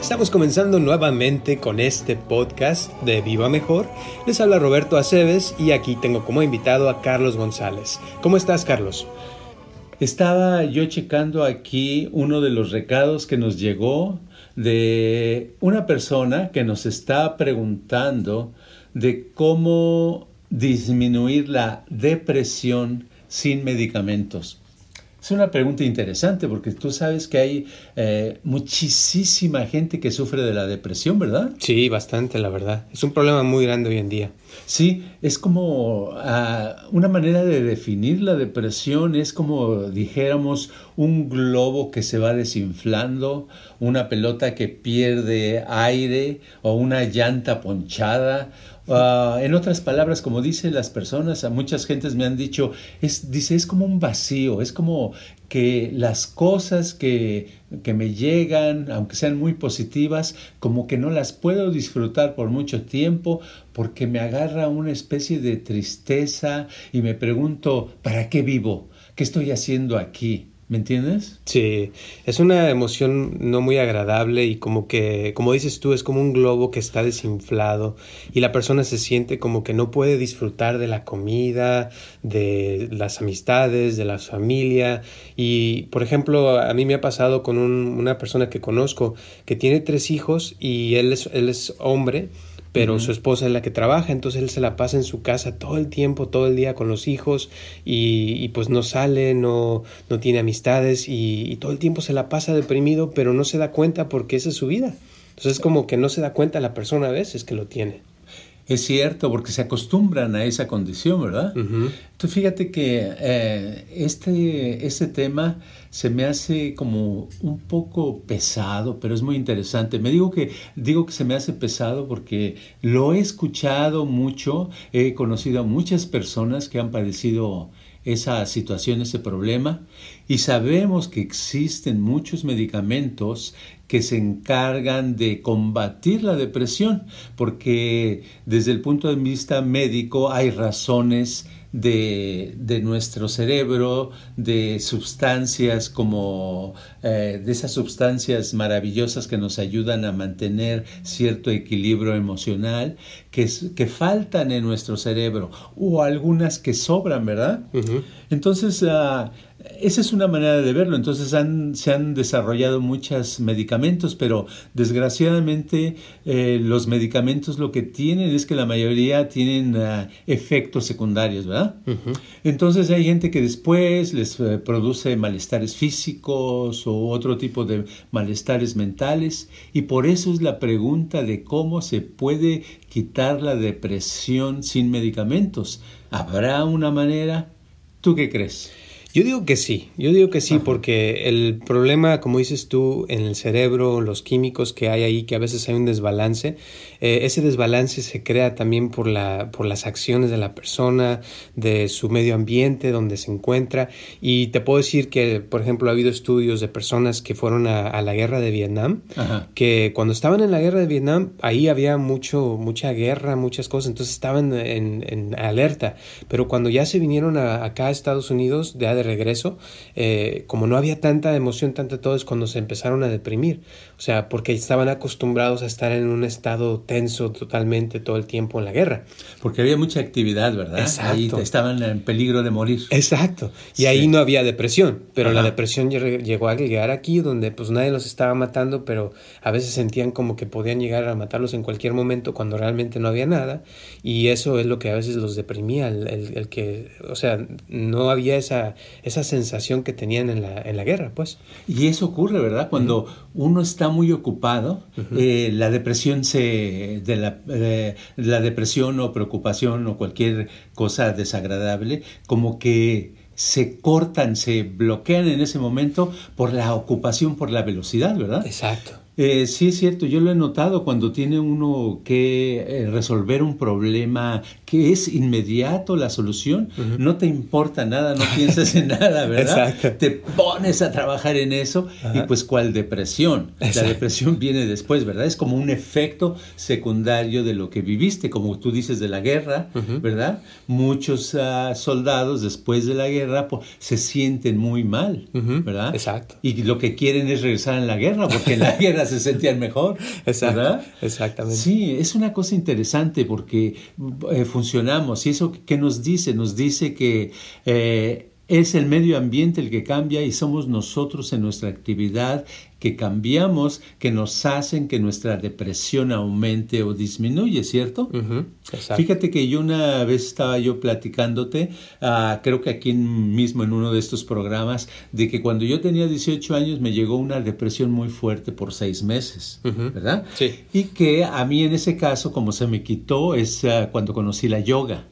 Estamos comenzando nuevamente con este podcast de Viva Mejor. Les habla Roberto Aceves y aquí tengo como invitado a Carlos González. ¿Cómo estás, Carlos? Estaba yo checando aquí uno de los recados que nos llegó de una persona que nos está preguntando de cómo disminuir la depresión sin medicamentos. Es una pregunta interesante porque tú sabes que hay eh, muchísima gente que sufre de la depresión, ¿verdad? Sí, bastante, la verdad. Es un problema muy grande hoy en día. Sí, es como ah, una manera de definir la depresión, es como dijéramos un globo que se va desinflando, una pelota que pierde aire o una llanta ponchada Ah, en otras palabras, como dicen las personas, a muchas gentes me han dicho, es, dice, es como un vacío, es como que las cosas que, que me llegan, aunque sean muy positivas, como que no las puedo disfrutar por mucho tiempo porque me agarra una especie de tristeza y me pregunto, ¿para qué vivo? ¿Qué estoy haciendo aquí? ¿Me entiendes? Sí, es una emoción no muy agradable y como que, como dices tú, es como un globo que está desinflado y la persona se siente como que no puede disfrutar de la comida, de las amistades, de la familia. Y, por ejemplo, a mí me ha pasado con una persona que conozco que tiene tres hijos y él es, él es hombre pero su esposa es la que trabaja, entonces él se la pasa en su casa todo el tiempo, todo el día con los hijos y, pues no sale, no, no tiene amistades y, y, todo el tiempo se la pasa deprimido, pero no se da cuenta porque esa es su vida. Entonces es como que no se da cuenta la persona a veces que lo tiene. Es cierto, porque se acostumbran a esa condición, ¿verdad? Entonces fíjate que eh, este, este tema se me hace como un poco pesado, pero es muy interesante. Me digo que, digo que se me hace pesado porque lo he escuchado mucho, he conocido a muchas personas que han padecido esa situación, ese problema, y sabemos que existen muchos medicamentos que se encargan de combatir la depresión, porque desde el punto de vista médico hay razones de, de nuestro cerebro, de sustancias como eh, de esas sustancias maravillosas que nos ayudan a mantener cierto equilibrio emocional, que, que faltan en nuestro cerebro, o algunas que sobran, ¿verdad? Entonces, uh, esa es una manera de verlo. Entonces han, se han desarrollado muchos medicamentos, pero desgraciadamente eh, los medicamentos lo que tienen es que la mayoría tienen uh, efectos secundarios, ¿verdad? Entonces hay gente que después les uh, produce malestares físicos o otro tipo de malestares mentales y por eso es la pregunta de cómo se puede quitar la depresión sin medicamentos. ¿Habrá una manera? ¿Tú qué crees? Yo digo que sí, yo digo que sí, porque el problema, como dices tú, en el cerebro, los químicos que hay ahí, que a veces hay un desbalance, eh, ese desbalance se crea también por, la, por las acciones de la persona, de su medio ambiente, donde se encuentra. Y te puedo decir que, por ejemplo, ha habido estudios de personas que fueron a, la guerra de Vietnam, que cuando estaban en la guerra de Vietnam, ahí había mucho, mucha guerra, muchas cosas, entonces estaban en, en alerta. Pero cuando ya se vinieron a, acá a Estados Unidos, de regreso, eh, como no había tanta emoción, tanta todo, es cuando se empezaron a deprimir. O sea, porque estaban acostumbrados a estar en un estado tenso totalmente todo el tiempo en la guerra. Porque había mucha actividad, ¿verdad? Exacto. Ahí estaban en peligro de morir. Exacto. Y ahí no había depresión, pero la depresión llegó a llegar aquí donde pues nadie los estaba matando, pero a veces sentían como que podían llegar a matarlos en cualquier momento cuando realmente no había nada. Y eso es lo que a veces los deprimía, el que, o sea, no había esa, esa sensación que tenían en la, en la guerra, pues. Y eso ocurre, ¿verdad? Cuando uno está muy ocupado, eh, la depresión se de, la, la depresión o preocupación o cualquier cosa desagradable, como que se cortan, se bloquean en ese momento por la ocupación, por la velocidad, ¿verdad? Exacto. Eh, sí es cierto, yo lo he notado cuando tiene uno que eh, resolver un problema que es inmediato la solución, no te importa nada, no piensas en nada, ¿verdad? Exacto. Te pones a trabajar en eso y pues cuál depresión. La depresión viene después, ¿verdad? Es como un efecto secundario de lo que viviste, como tú dices de la guerra, ¿verdad? Muchos ah, soldados después de la guerra pues, se sienten muy mal, ¿verdad? Exacto. Y lo que quieren es regresar a la guerra, porque la guerra se sentían mejor, ¿verdad? Exactamente. Sí, es una cosa interesante porque eh, funcionamos. ¿Y eso qué nos dice? Nos dice que eh, es el medio ambiente el que cambia y somos nosotros en nuestra actividad que cambiamos, que nos hacen que nuestra depresión aumente o disminuye, ¿cierto? Fíjate que yo una vez estaba yo platicándote, ah, creo que aquí mismo en uno de estos programas, de que cuando yo tenía 18 años me llegó una depresión muy fuerte por seis meses, ¿verdad? Sí. Y que a mí en ese caso, como se me quitó, es ah, cuando conocí la yoga.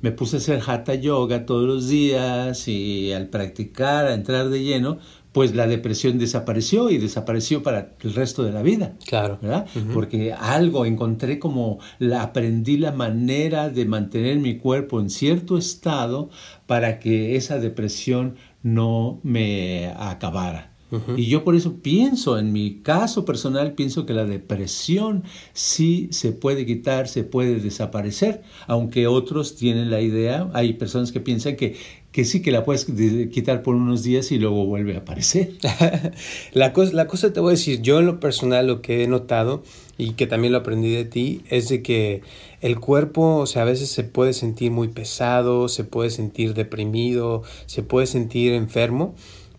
Me puse a hacer hatha yoga todos los días y al practicar, a entrar de lleno, pues la depresión desapareció y desapareció para el resto de la vida. Claro. ¿verdad? Porque algo encontré como la, aprendí la manera de mantener mi cuerpo en cierto estado para que esa depresión no me acabara. Y yo por eso pienso, en mi caso personal, pienso que la depresión sí se puede quitar, se puede desaparecer, aunque otros tienen la idea, hay personas que piensan que que sí que la puedes quitar por unos días y luego vuelve a aparecer. la, cosa, la cosa te voy a decir, yo en lo personal lo que he notado y que también lo aprendí de ti es de que el cuerpo, o sea, a veces se puede sentir muy pesado, se puede sentir deprimido, se puede sentir enfermo,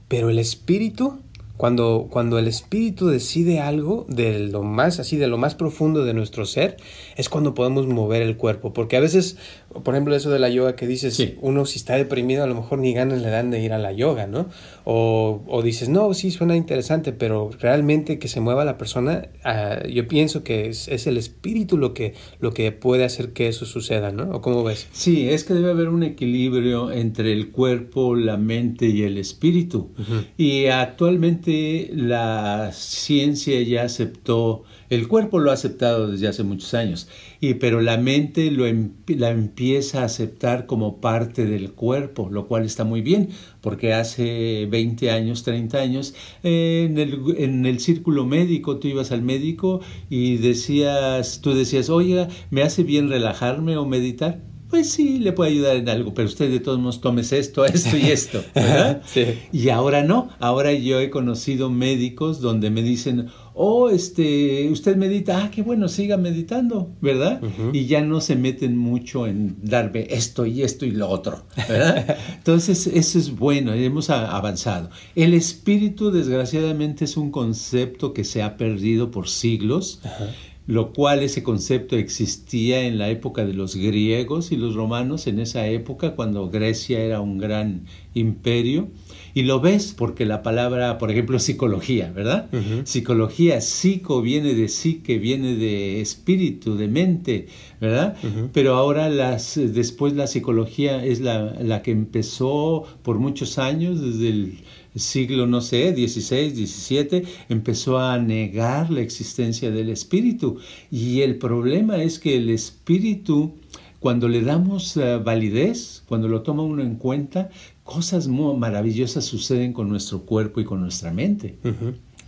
pero el espíritu cuando, cuando el espíritu decide algo de lo más así, de lo más profundo de nuestro ser, es cuando podemos mover el cuerpo. Porque a veces, por ejemplo, eso de la yoga que dices, uno si está deprimido, a lo mejor ni ganas le dan de ir a la yoga, ¿no? O, o dices, no, sí, suena interesante, pero realmente que se mueva la persona, ah, yo pienso que es, es, el espíritu lo que, lo que puede hacer que eso suceda, ¿no? ¿O cómo ves? Sí, es que debe haber un equilibrio entre el cuerpo, la mente y el espíritu. Y actualmente la ciencia ya aceptó, el cuerpo lo ha aceptado desde hace muchos años, y, pero la mente lo, la empieza a aceptar como parte del cuerpo, lo cual está muy bien, porque hace 20 años, 30 años, en, el, en el círculo médico, tú ibas al médico y decías, tú decías, oiga, ¿me hace bien relajarme o meditar? Pues sí, le puede ayudar en algo, pero usted de todos modos tomes esto, esto y esto. sí. Y ahora no, ahora yo he conocido médicos donde me dicen, oh, este, usted medita, ah, qué bueno, siga meditando, ¿verdad? Y ya no se meten mucho en darme esto y esto y lo otro, ¿verdad? Entonces, eso es bueno, hemos avanzado. El espíritu, desgraciadamente, es un concepto que se ha perdido por siglos lo cual ese concepto existía en la época de los griegos y los romanos, en esa época cuando Grecia era un gran imperio. Y lo ves porque la palabra, por ejemplo, psicología, ¿verdad? Psicología, psico viene de psique, viene de espíritu, de mente, ¿verdad? Pero ahora las, después la psicología es la, la que empezó por muchos años, desde el siglo, no sé, 16, 17, empezó a negar la existencia del espíritu. Y el problema es que el espíritu, cuando le damos eh, validez, cuando lo toma uno en cuenta, cosas muy maravillosas suceden con nuestro cuerpo y con nuestra mente.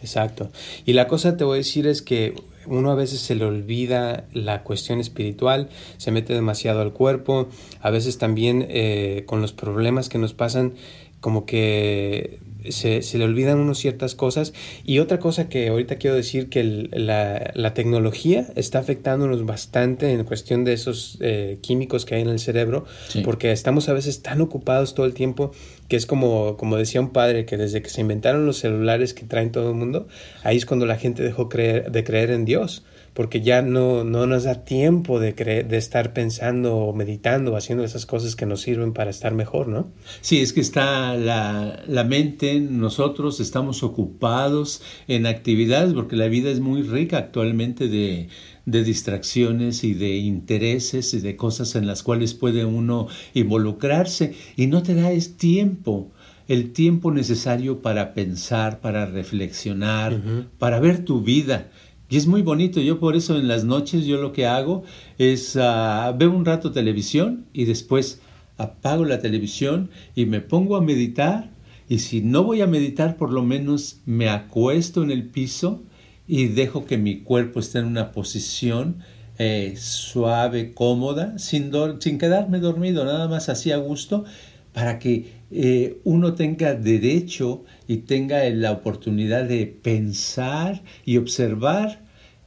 Exacto. Y la cosa te voy a decir es que uno a veces se le olvida la cuestión espiritual, se mete demasiado al cuerpo, a veces también eh, con los problemas que nos pasan, como que se, se, le olvidan unos ciertas cosas. Y otra cosa que ahorita quiero decir que la, la, tecnología está afectándonos bastante en cuestión de esos eh, químicos que hay en el cerebro, porque estamos a veces tan ocupados todo el tiempo que es como, como decía un padre, que desde que se inventaron los celulares que traen todo el mundo, ahí es cuando la gente dejó creer, de creer en Dios porque ya no, no nos da tiempo de, de estar pensando o meditando, haciendo esas cosas que nos sirven para estar mejor, ¿no? Sí, es que está la, la mente, nosotros estamos ocupados en actividades, porque la vida es muy rica actualmente de, de distracciones y de intereses y de cosas en las cuales puede uno involucrarse y no te da es tiempo, el tiempo necesario para pensar, para reflexionar, para ver tu vida. Y es muy bonito, yo por eso en las noches yo lo que hago es uh, veo un rato televisión y después apago la televisión y me pongo a meditar y si no voy a meditar por lo menos me acuesto en el piso y dejo que mi cuerpo esté en una posición eh, suave, cómoda, sin, sin quedarme dormido, nada más así a gusto, para que eh, uno tenga derecho y tenga la oportunidad de pensar y observar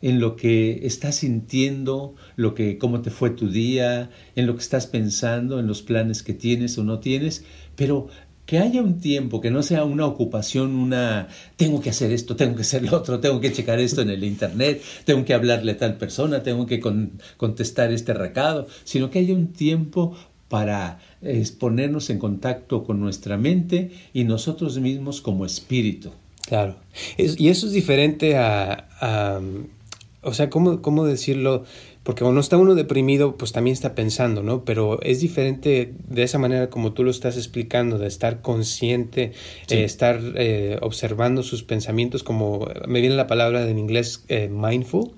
en lo que estás sintiendo, lo que cómo te fue tu día, en lo que estás pensando, en los planes que tienes o no tienes, pero que haya un tiempo, que no sea una ocupación, una tengo que hacer esto, tengo que hacer lo otro, tengo que checar esto en el internet, tengo que hablarle a tal persona, tengo que contestar este recado, sino que haya un tiempo para ponernos en contacto con nuestra mente y nosotros mismos como espíritu. Claro. y eso es diferente a, o sea, ¿cómo, ¿cómo decirlo? Porque cuando está uno deprimido, pues también está pensando, ¿no? Pero es diferente de esa manera como tú lo estás explicando, de estar consciente, eh, estar eh, observando sus pensamientos, como me viene la palabra en inglés eh, mindful,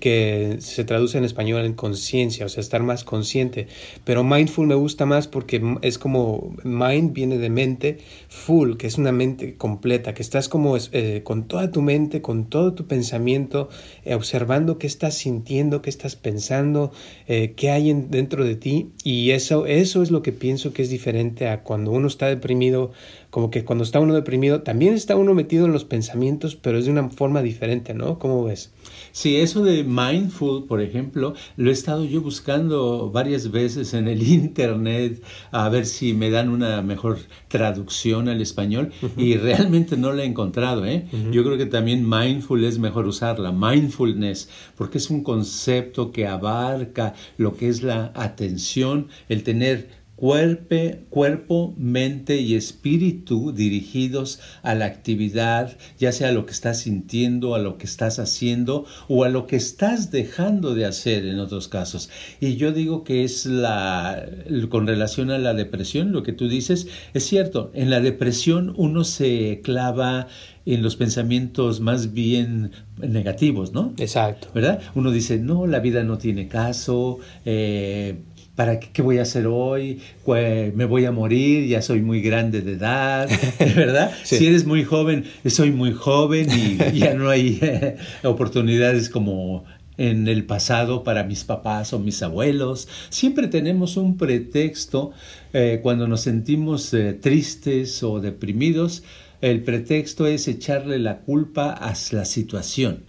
que se traduce en español en conciencia, o sea, estar más consciente. Pero mindful me gusta más porque es como mind viene de mente, full, que es una mente completa, que estás como con toda tu mente, con todo tu pensamiento, observando qué estás sintiendo, qué estás pensando pensando, eh, qué hay dentro de ti y eso, eso es lo que pienso que es diferente a cuando uno está deprimido, como que cuando está uno deprimido también está uno metido en los pensamientos, pero es de una forma diferente, ¿no? ¿Cómo ves? Sí, eso de mindful, por ejemplo, lo he estado yo buscando varias veces en el internet a ver si me dan una mejor traducción al español y realmente no la he encontrado. ¿eh? Yo creo que también mindful es mejor usarla, mindfulness, porque es un concepto que abarca lo que es la atención, el tener cuerpo, mente y espíritu dirigidos a la actividad, ya sea a lo que estás sintiendo, a lo que estás haciendo o a lo que estás dejando de hacer en otros casos. Y yo digo que es la, con relación a la depresión, lo que tú dices, es cierto, en la depresión uno se clava en los pensamientos más bien negativos, ¿no? Exacto. ¿Verdad? Uno dice, no, la vida no tiene caso, eh, ¿para qué, voy a hacer hoy? Me voy a morir, ya soy muy grande de edad, ¿verdad? Si eres muy joven, soy muy joven y ya no hay eh, oportunidades como en el pasado para mis papás o mis abuelos. Siempre tenemos un pretexto eh, cuando nos sentimos eh, tristes o deprimidos el pretexto es echarle la culpa a la situación.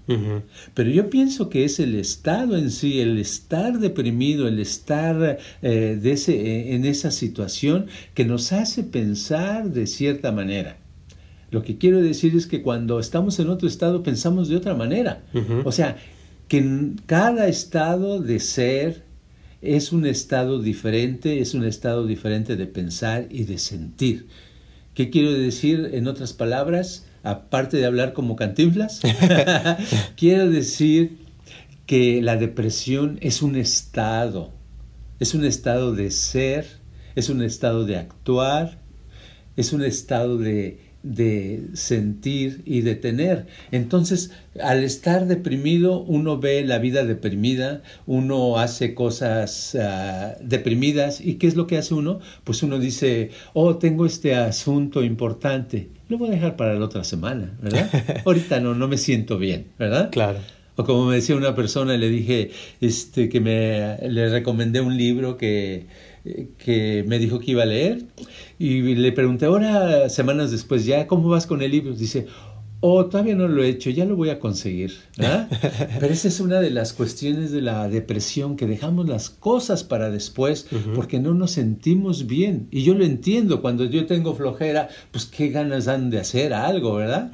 Pero yo pienso que es el estado en sí, el estar deprimido, el estar eh, de ese, eh, en esa situación que nos hace pensar de cierta manera. Lo que quiero decir es que cuando estamos en otro estado pensamos de otra manera. O sea, que cada estado de ser es un estado diferente, es un estado diferente de pensar y de sentir. ¿Qué quiero decir en otras palabras? Aparte de hablar como cantinflas, quiero decir que la depresión es un estado, es un estado de ser, es un estado de actuar, es un estado de de sentir y de tener. Entonces, al estar deprimido, uno ve la vida deprimida, uno hace cosas ah, deprimidas. ¿Y qué es lo que hace uno? Pues uno dice, oh, tengo este asunto importante, lo voy a dejar para la otra semana, ¿verdad? Ahorita no, no me siento bien, ¿verdad? Claro. O como me decía una persona, le dije este, que me, le recomendé un libro que que me dijo que iba a leer y le pregunté ahora, semanas después, ya, ¿cómo vas con el libro? Dice, oh, todavía no lo he hecho, ya lo voy a conseguir. Pero esa es una de las cuestiones de la depresión, que dejamos las cosas para después porque no nos sentimos bien. Y yo lo entiendo, cuando yo tengo flojera, pues qué ganas dan de hacer algo, ¿verdad?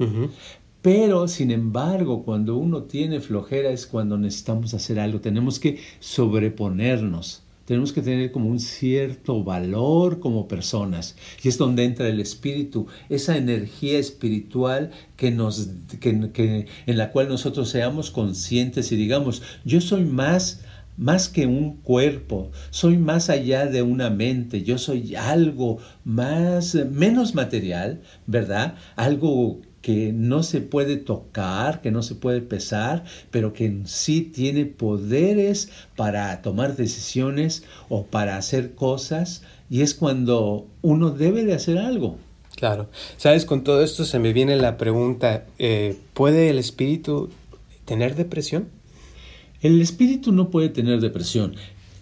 Pero, sin embargo, cuando uno tiene flojera es cuando necesitamos hacer algo, tenemos que sobreponernos tenemos que tener como un cierto valor como personas. Y es donde entra el espíritu, esa energía espiritual que nos, que, en la cual nosotros seamos conscientes y digamos, yo soy más más que un cuerpo, soy más allá de una mente, yo soy algo más, menos material, ¿verdad? Algo que no se puede tocar, que no se puede pesar, pero que en sí tiene poderes para tomar decisiones o para hacer cosas, y es cuando uno debe de hacer algo. Claro, sabes, con todo esto se me viene la pregunta, eh, ¿puede el espíritu tener depresión? El espíritu no puede tener depresión.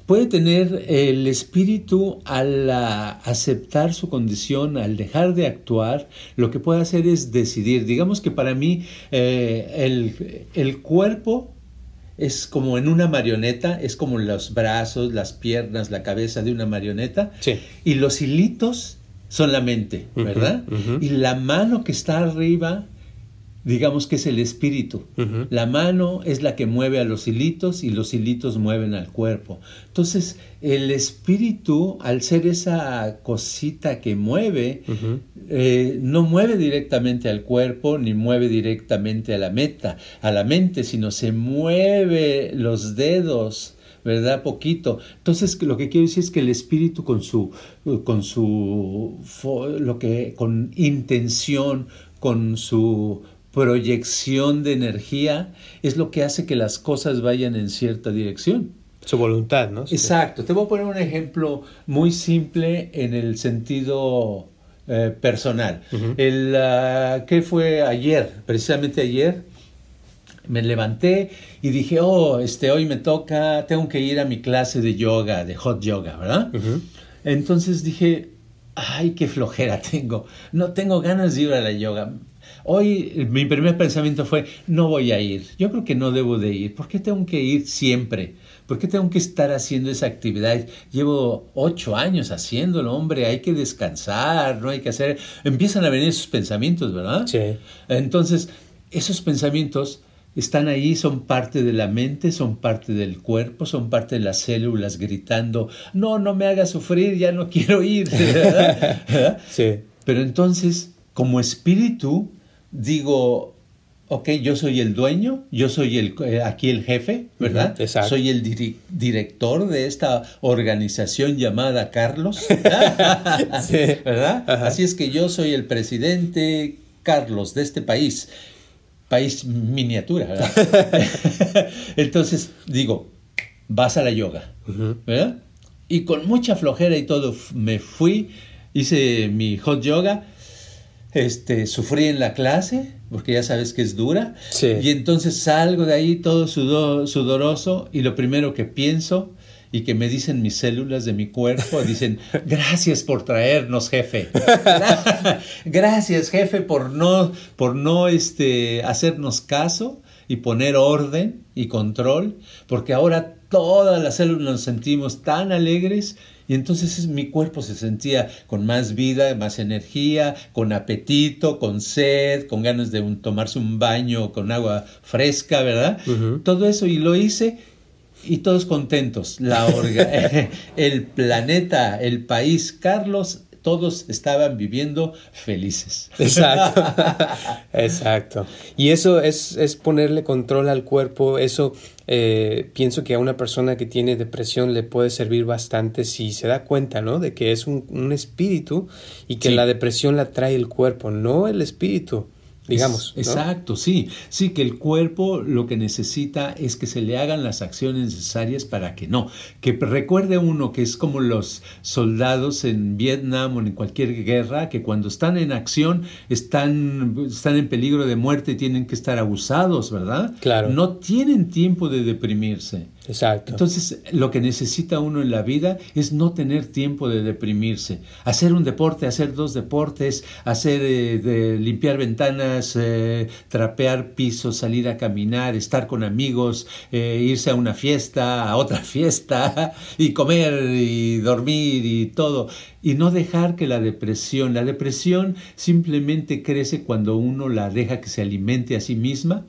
Puede tener el espíritu al aceptar su condición, al dejar de actuar, lo que puede hacer es decidir. Digamos que para mí eh, el, cuerpo es como en una marioneta, es como los brazos, las piernas, la cabeza de una marioneta. Y los hilitos son la mente, ¿verdad? Y la mano que está arriba digamos que es el espíritu. La mano es la que mueve a los hilitos y los hilitos mueven al cuerpo. Entonces, el espíritu, al ser esa cosita que mueve, eh, no mueve directamente al cuerpo ni mueve directamente a la meta, a la mente, sino se mueve los dedos. ¿verdad? Poquito. Entonces, lo que quiero decir es que el espíritu con su, con su, lo que, con intención, con su proyección de energía es lo que hace que las cosas vayan en cierta dirección. Su voluntad, ¿no? Exacto. Te voy a poner un ejemplo muy simple en el sentido eh, personal. el, ah, ¿Qué fue ayer? Precisamente ayer me levanté y dije, oh, este, hoy me toca, tengo que ir a mi clase de yoga, de hot yoga, ¿verdad? Entonces dije, ay, qué flojera tengo, no tengo ganas de ir a la yoga. Hoy mi primer pensamiento fue, no voy a ir. Yo creo que no debo de ir. ¿Por qué tengo que ir siempre? ¿Por qué tengo que estar haciendo esa actividad? Llevo ocho años haciéndolo, hombre, hay que descansar, no hay que hacer... Empiezan a venir esos pensamientos, ¿verdad? Sí. Entonces, esos pensamientos están ahí, son parte de la mente, son parte del cuerpo, son parte de las células gritando, no, no me hagas sufrir, ya no quiero ir. Sí. Pero entonces, como espíritu, digo, ok, yo soy el dueño, yo soy el, eh, aquí el jefe, ¿verdad? Soy el director de esta organización llamada Carlos, ¿verdad? Así es que yo soy el presidente Carlos de este país, país miniatura, ¿verdad? Entonces digo, vas a la yoga, ¿verdad? Y con mucha flojera y todo me fui, hice mi hot yoga este, sufrí en la clase, porque ya sabes que es dura, y entonces salgo de ahí todo sudoroso y lo primero que pienso y que me dicen mis células de mi cuerpo, dicen, gracias por traernos, jefe. gracias, jefe, por no, por no este, hacernos caso y poner orden y control, porque ahora todas las células nos sentimos tan alegres y entonces mi cuerpo se sentía con más vida, más energía, con apetito, con sed, con ganas de tomarse un baño con agua fresca, ¿verdad? Todo eso y lo hice y todos contentos. La el planeta, el país, Carlos todos estaban viviendo felices. Exacto, exacto. Y eso es, es, ponerle control al cuerpo, eso eh, pienso que a una persona que tiene depresión le puede servir bastante si se da cuenta, ¿no? De que es un, espíritu y que la depresión la trae el cuerpo, no el espíritu digamos. Exacto, sí. Sí, que el cuerpo lo que necesita es que se le hagan las acciones necesarias para que no. Que recuerde uno que es como los soldados en Vietnam o en cualquier guerra, que cuando están en acción están, están en peligro de muerte y tienen que estar abusados, ¿verdad? Claro. No tienen tiempo de deprimirse. Exacto. Entonces, lo que necesita uno en la vida es no tener tiempo de deprimirse. Hacer un deporte, hacer dos deportes, hacer eh, de limpiar ventanas, eh, trapear pisos, salir a caminar, estar con amigos, eh, irse a una fiesta, a otra fiesta, y comer y dormir y todo. Y no dejar que la depresión, la depresión simplemente crece cuando uno la deja que se alimente a sí misma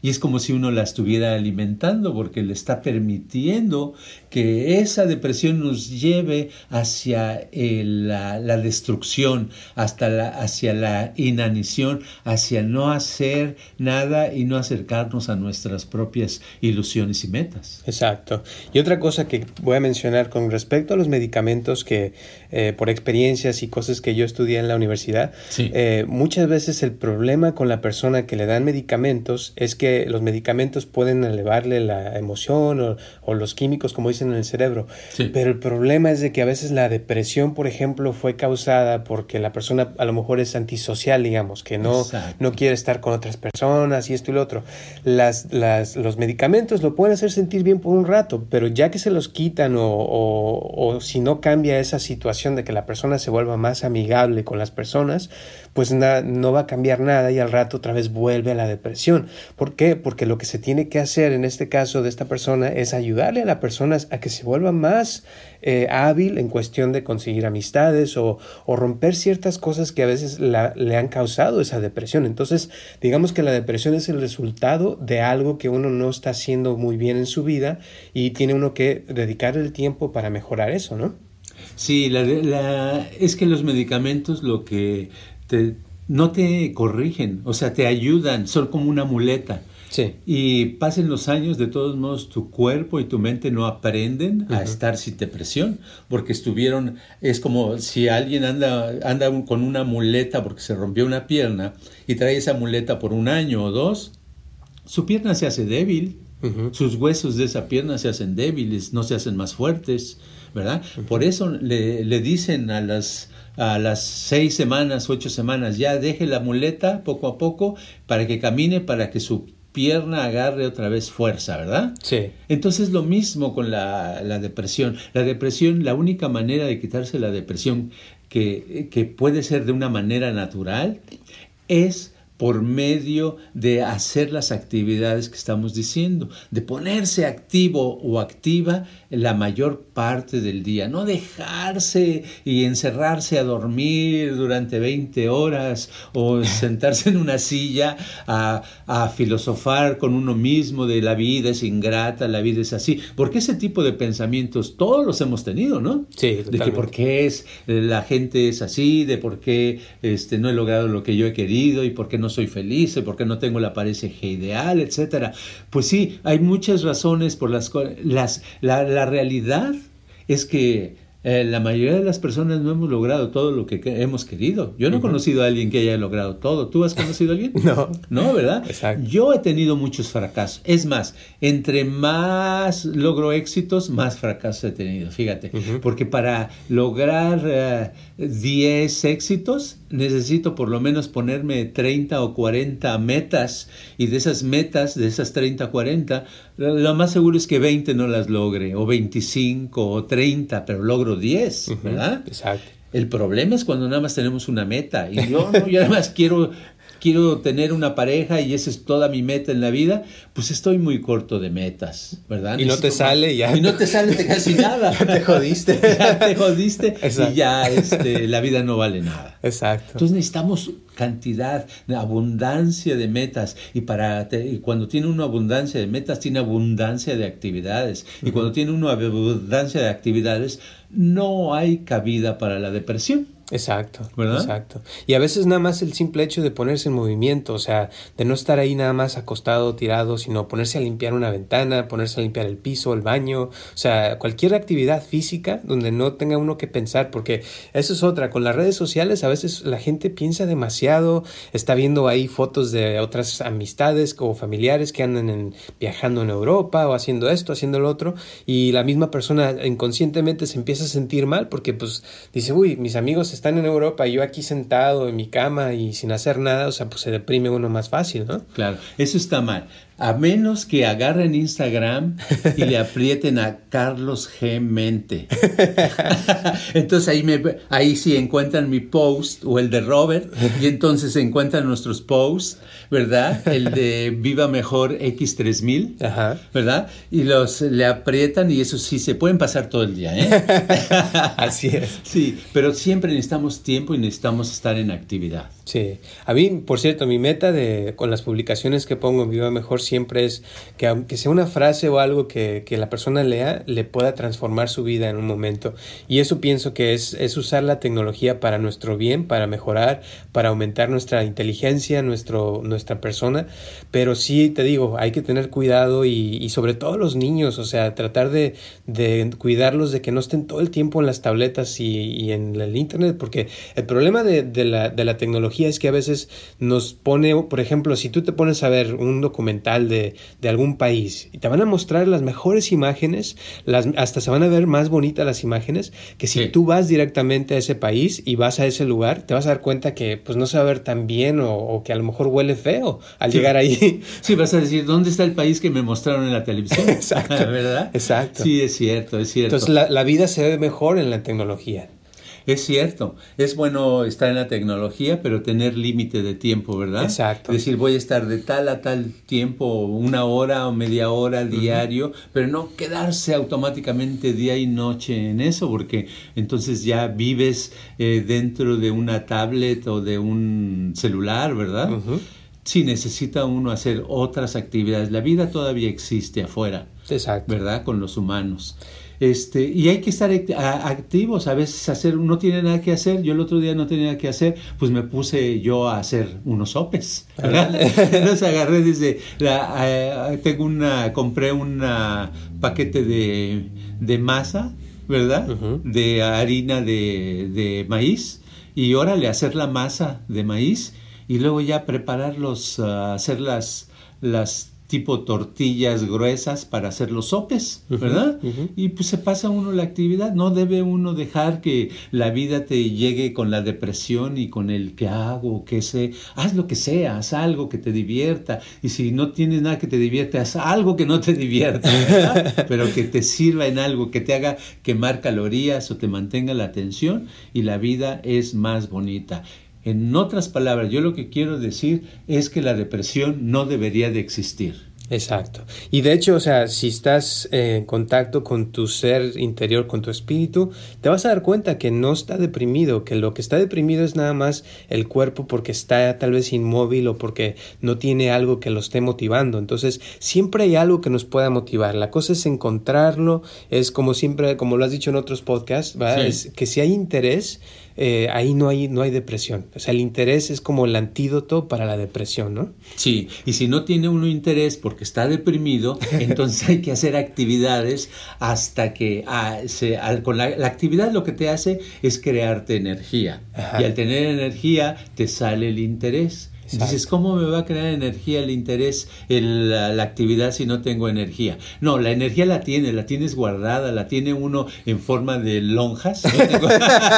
Y es como si uno la estuviera alimentando porque le está permitiendo que esa depresión nos lleve hacia la, destrucción, hasta la, hacia la inanición, hacia no hacer nada y no acercarnos a nuestras propias ilusiones y metas. Exacto. Y otra cosa que voy a mencionar con respecto a los medicamentos que eh, por experiencias y cosas que yo estudié en la universidad, eh, muchas veces el problema con la persona que le dan medicamentos es que los medicamentos pueden elevarle la emoción o, los químicos, como en el cerebro. Pero el problema es de que a veces la depresión, por ejemplo, fue causada porque la persona a lo mejor es antisocial, digamos, que no, no quiere estar con otras personas y esto y lo otro. Las, las, los medicamentos lo pueden hacer sentir bien por un rato, pero ya que se los quitan o, o si no cambia esa situación de que la persona se vuelva más amigable con las personas, pues no va a cambiar nada y al rato otra vez vuelve a la depresión. ¿Por qué? Porque lo que se tiene que hacer en este caso de esta persona es ayudarle a la persona a que se vuelva más eh, hábil en cuestión de conseguir amistades o, romper ciertas cosas que a veces le han causado esa depresión. Entonces, digamos que la depresión es el resultado de algo que uno no está haciendo muy bien en su vida y tiene uno que dedicar el tiempo para mejorar eso, ¿no? Sí, es que los medicamentos lo que no te corrigen, o sea, te ayudan, son como una muleta. Sí. Y pasen los años, de todos modos, tu cuerpo y tu mente no aprenden a estar sin depresión, porque estuvieron, es como si alguien anda, anda con una muleta porque se rompió una pierna y trae esa muleta por un año o dos, su pierna se hace débil, sus huesos de esa pierna se hacen débiles, no se hacen más fuertes, ¿verdad? Por eso le, le dicen a las a las seis semanas, ocho semanas, ya deje la muleta poco a poco para que camine, para que su pierna agarre otra vez fuerza, ¿verdad? Sí. Entonces lo mismo con la, la depresión. La depresión, la única manera de quitarse la depresión que, que puede ser de una manera natural es por medio de hacer las actividades que estamos diciendo, de ponerse activo o activa la mayor parte del día, no dejarse y encerrarse a dormir durante 20 horas o sentarse en una silla a, filosofar con uno mismo de la vida es ingrata, la vida es así, porque ese tipo de pensamientos todos los hemos tenido, ¿no? Sí, de que por qué es, la gente es así, de por qué este, no he logrado lo que yo he querido y por qué no soy feliz, porque no tengo la pareja ideal, etcétera. Pues sí, hay muchas razones por las cuales las, la, la realidad es que eh, la mayoría de las personas no hemos logrado todo lo que hemos querido. Yo no he conocido a alguien que haya logrado todo. ¿Tú has conocido a alguien? no. No, ¿verdad? Exacto. Yo he tenido muchos fracasos. Es más, entre más logro éxitos, más fracasos he tenido. Fíjate. Porque para lograr 10 eh, éxitos, necesito por lo menos ponerme 30 o 40 metas. Y de esas metas, de esas 30 o 40, lo más seguro es que 20 no las logre, o 25 o 30, pero logro 10, ¿verdad? Exacto. El problema es cuando nada más tenemos una meta. Y yo, no, yo además quiero quiero tener una pareja y esa es toda mi meta en la vida, pues estoy muy corto de metas, ¿verdad? Y no te sale ya. Y no te sale casi nada. ya te jodiste. ya te jodiste y ya este, la vida no vale nada. Exacto. Entonces necesitamos cantidad, abundancia de metas y para y cuando tiene una abundancia de metas tiene abundancia de actividades y cuando tiene una abundancia de actividades no hay cabida para la depresión. Exacto, exacto. Y a veces nada más el simple hecho de ponerse en movimiento, o sea, de no estar ahí nada más acostado, tirado, sino ponerse a limpiar una ventana, ponerse a limpiar el piso, el baño, o sea, cualquier actividad física donde no tenga uno que pensar, porque eso es otra, con las redes sociales a veces la gente piensa demasiado, está viendo ahí fotos de otras amistades o familiares que andan viajando en Europa o haciendo esto, haciendo lo otro, y la misma persona inconscientemente se empieza a sentir mal porque pues dice, uy, mis amigos están en Europa y yo aquí sentado en mi cama y sin hacer nada, o sea, pues se deprime uno más fácil, ¿no? Claro, eso está mal. A menos que agarren Instagram y le aprieten a Carlos G. Mente. entonces ahí, me, ahí sí encuentran mi post o el de Robert y entonces encuentran nuestros posts, ¿verdad? El de Viva Mejor X3000, Ajá. ¿verdad? Y los le aprietan y eso sí, se pueden pasar todo el día, ¿eh? Así es. Sí, pero siempre necesitamos tiempo y necesitamos estar en actividad. Sí, a mí, por cierto, mi meta de, con las publicaciones que pongo en Viva Mejor siempre es que aunque sea una frase o algo que, que, la persona lea, le pueda transformar su vida en un momento. Y eso pienso que es, es usar la tecnología para nuestro bien, para mejorar, para aumentar nuestra inteligencia, nuestro, nuestra persona. Pero sí, te digo, hay que tener cuidado y, y sobre todo los niños, o sea, tratar de, de, cuidarlos de que no estén todo el tiempo en las tabletas y, y en el Internet, porque el problema de, de la, de la tecnología es que a veces nos pone, por ejemplo, si tú te pones a ver un documental de, de algún país y te van a mostrar las mejores imágenes, las, hasta se van a ver más bonitas las imágenes, que si sí. tú vas directamente a ese país y vas a ese lugar, te vas a dar cuenta que pues no se va a ver tan bien o, o que a lo mejor huele feo al sí. llegar ahí. Sí, vas a decir, ¿dónde está el país que me mostraron en la televisión? Exacto. ¿Verdad? Exacto. Sí, es cierto, es cierto. Entonces la, la vida se ve mejor en la tecnología. Es cierto, es bueno estar en la tecnología, pero tener límite de tiempo, ¿verdad? Exacto. Es decir, voy a estar de tal a tal tiempo, una hora o media hora diario, uh -huh. pero no quedarse automáticamente día y noche en eso, porque entonces ya vives eh, dentro de una tablet o de un celular, ¿verdad? Uh -huh. Sí, necesita uno hacer otras actividades. La vida todavía existe afuera, Exacto. ¿verdad? Con los humanos. Este, y hay que estar activos, a veces hacer, no tiene nada que hacer, yo el otro día no tenía nada que hacer, pues me puse yo a hacer unos sopes, Entonces agarré desde, la, tengo una, compré un paquete de, de masa, ¿verdad? Uh -huh. De harina de, de, maíz, y órale, hacer la masa de maíz, y luego ya prepararlos, uh, hacer las, las tipo tortillas gruesas para hacer los sopes, ¿verdad? Uh -huh, uh -huh. Y pues se pasa uno la actividad, no debe uno dejar que la vida te llegue con la depresión y con el que hago, que sé, haz lo que sea, haz algo que te divierta, y si no tienes nada que te divierte, haz algo que no te divierta, ¿verdad? pero que te sirva en algo, que te haga quemar calorías o te mantenga la atención y la vida es más bonita. En otras palabras, yo lo que quiero decir es que la depresión no debería de existir. Exacto. Y de hecho, o sea, si estás en contacto con tu ser interior, con tu espíritu, te vas a dar cuenta que no está deprimido, que lo que está deprimido es nada más el cuerpo porque está tal vez inmóvil o porque no tiene algo que lo esté motivando. Entonces, siempre hay algo que nos pueda motivar. La cosa es encontrarlo, es como siempre, como lo has dicho en otros podcasts, ¿verdad? Sí. Es que si hay interés, eh, ahí no hay, no hay depresión. O sea, el interés es como el antídoto para la depresión, ¿no? Sí, y si no tiene uno interés porque está deprimido, entonces hay que hacer actividades hasta que ah, se, al, con la, la, actividad lo que te hace es crearte energía. Ajá. Y al tener energía te sale el interés. Exacto. Dices, ¿cómo me va a crear energía el interés, el, la, la, actividad si no tengo energía? No, la energía la tiene, la tienes guardada, la tiene uno en forma de lonjas. Yo tengo,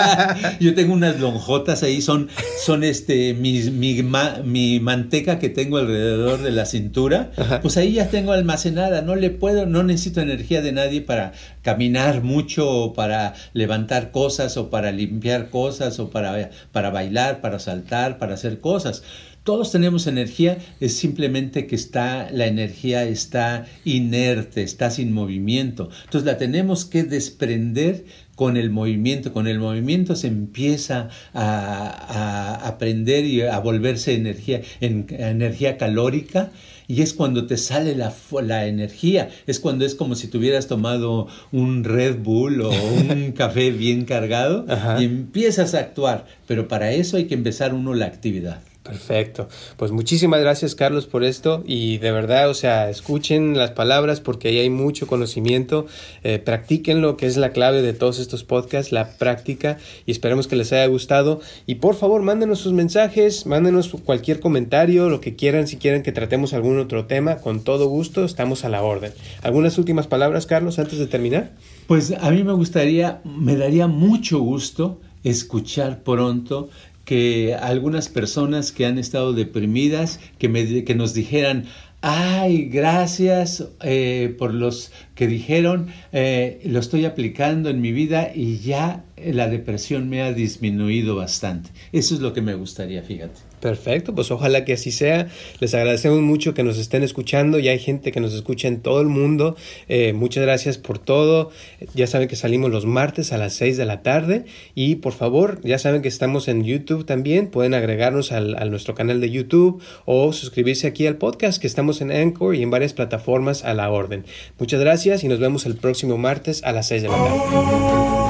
yo tengo unas lonjotas ahí, son, son este, mi, mi, mi, manteca que tengo alrededor de la cintura, Ajá. pues ahí ya tengo almacenada, no le puedo, no necesito energía de nadie para caminar mucho, o para levantar cosas, o para limpiar cosas, o para, para bailar, para saltar, para hacer cosas. Todos tenemos energía, es simplemente que está, la energía está inerte, está sin movimiento. Entonces la tenemos que desprender con el movimiento. Con el movimiento se empieza a, a aprender y a volverse energía, en, energía calórica y es cuando te sale la, la, energía, es cuando es como si tuvieras tomado un Red Bull o un café bien cargado Ajá. y empiezas a actuar, pero para eso hay que empezar uno la actividad. Perfecto. Pues muchísimas gracias Carlos por esto y de verdad, o sea, escuchen las palabras porque ahí hay mucho conocimiento, eh, practíquenlo, que es la clave de todos estos podcasts, la práctica y esperemos que les haya gustado y por favor mándenos sus mensajes, mándenos cualquier comentario, lo que quieran, si quieren que tratemos algún otro tema, con todo gusto, estamos a la orden. ¿Algunas últimas palabras, Carlos, antes de terminar? Pues a mí me gustaría, me daría mucho gusto escuchar pronto que algunas personas que han estado deprimidas, que, me, que nos dijeran, Ay, gracias eh, por los que dijeron, eh, lo estoy aplicando en mi vida y ya la depresión me ha disminuido bastante. Eso es lo que me gustaría, fíjate. Perfecto, pues ojalá que así sea. Les agradecemos mucho que nos estén escuchando. Ya hay gente que nos escucha en todo el mundo. Eh, muchas gracias por todo. Ya saben que salimos los martes a las 6 de la tarde. Y por favor, ya saben que estamos en YouTube también. Pueden agregarnos al, a nuestro canal de YouTube o suscribirse aquí al podcast que estamos en Anchor y en varias plataformas a la orden. Muchas gracias y nos vemos el próximo martes a las 6 de la tarde.